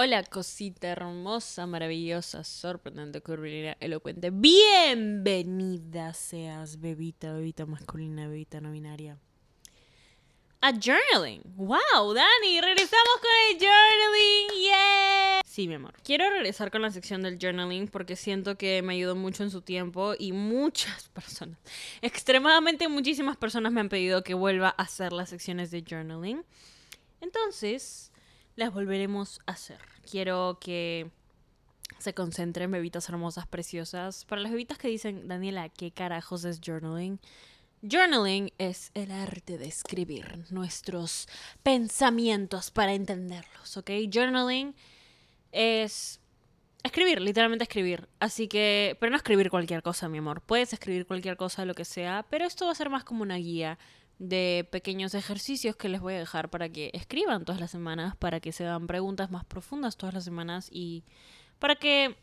Hola, cosita hermosa, maravillosa, sorprendente, curvilínea, elocuente. Bienvenida seas, bebita, bebita masculina, bebita no binaria. A journaling. Wow, Dani, regresamos con el journaling. Yeah. Sí, mi amor. Quiero regresar con la sección del journaling porque siento que me ayudó mucho en su tiempo y muchas personas, extremadamente muchísimas personas me han pedido que vuelva a hacer las secciones de journaling. Entonces, las volveremos a hacer. Quiero que se concentren, bebitas hermosas, preciosas. Para las bebitas que dicen, Daniela, ¿qué carajos es journaling? Journaling es el arte de escribir nuestros pensamientos para entenderlos, ¿ok? Journaling es escribir, literalmente escribir. Así que, pero no escribir cualquier cosa, mi amor. Puedes escribir cualquier cosa, lo que sea, pero esto va a ser más como una guía de pequeños ejercicios que les voy a dejar para que escriban todas las semanas, para que se hagan preguntas más profundas todas las semanas y para que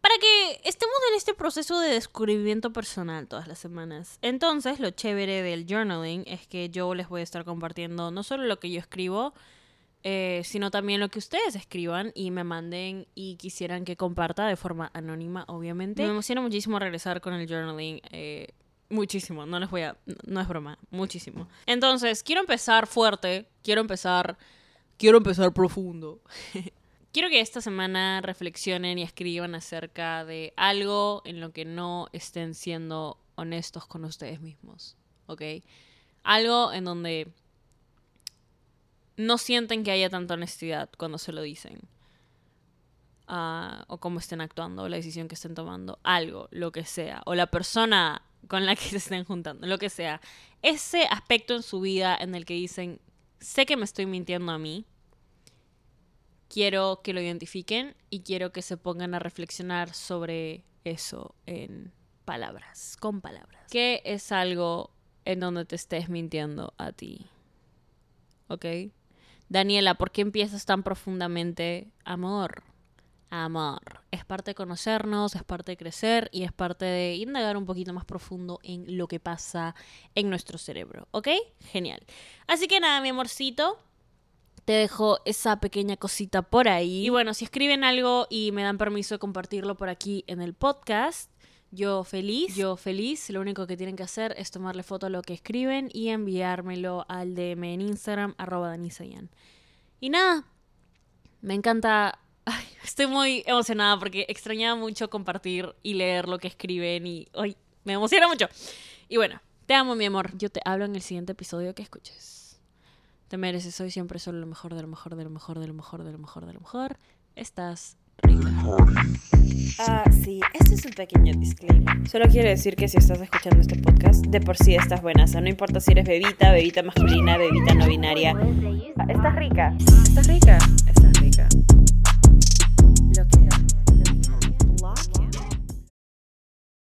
para que estemos en este proceso de descubrimiento personal todas las semanas. Entonces, lo chévere del journaling es que yo les voy a estar compartiendo no solo lo que yo escribo, eh, sino también lo que ustedes escriban y me manden y quisieran que comparta de forma anónima, obviamente. Me emociona muchísimo regresar con el journaling. Eh, Muchísimo, no les voy a... No es broma, muchísimo. Entonces, quiero empezar fuerte, quiero empezar... Quiero empezar profundo. quiero que esta semana reflexionen y escriban acerca de algo en lo que no estén siendo honestos con ustedes mismos, ¿ok? Algo en donde no sienten que haya tanta honestidad cuando se lo dicen. Ah, o cómo estén actuando, o la decisión que estén tomando, algo, lo que sea, o la persona con la que se estén juntando, lo que sea. Ese aspecto en su vida en el que dicen, sé que me estoy mintiendo a mí, quiero que lo identifiquen y quiero que se pongan a reflexionar sobre eso en palabras, con palabras. ¿Qué es algo en donde te estés mintiendo a ti? ¿Ok? Daniela, ¿por qué empiezas tan profundamente amor? amor. Es parte de conocernos, es parte de crecer y es parte de indagar un poquito más profundo en lo que pasa en nuestro cerebro. ¿Ok? Genial. Así que nada, mi amorcito. Te dejo esa pequeña cosita por ahí. Y bueno, si escriben algo y me dan permiso de compartirlo por aquí en el podcast, yo feliz, yo feliz. Lo único que tienen que hacer es tomarle foto a lo que escriben y enviármelo al DM en Instagram, arroba danisayan. Y nada, me encanta Ay, estoy muy emocionada porque extrañaba mucho compartir y leer lo que escriben y ay, me emociona mucho. Y bueno, te amo, mi amor. Yo te hablo en el siguiente episodio que escuches. Te mereces hoy siempre solo lo mejor, de lo mejor, de lo mejor, de lo mejor, de lo mejor, de lo mejor. Estás rica. Ah, sí, este es un pequeño disclaimer. Solo quiero decir que si estás escuchando este podcast, de por sí estás buena. O sea, no importa si eres bebita, bebita masculina, bebita no binaria. Estás rica. Estás rica. Estás rica.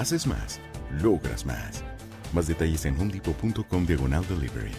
Haces más, logras más. Más detalles en homedepot.com diagonal delivery.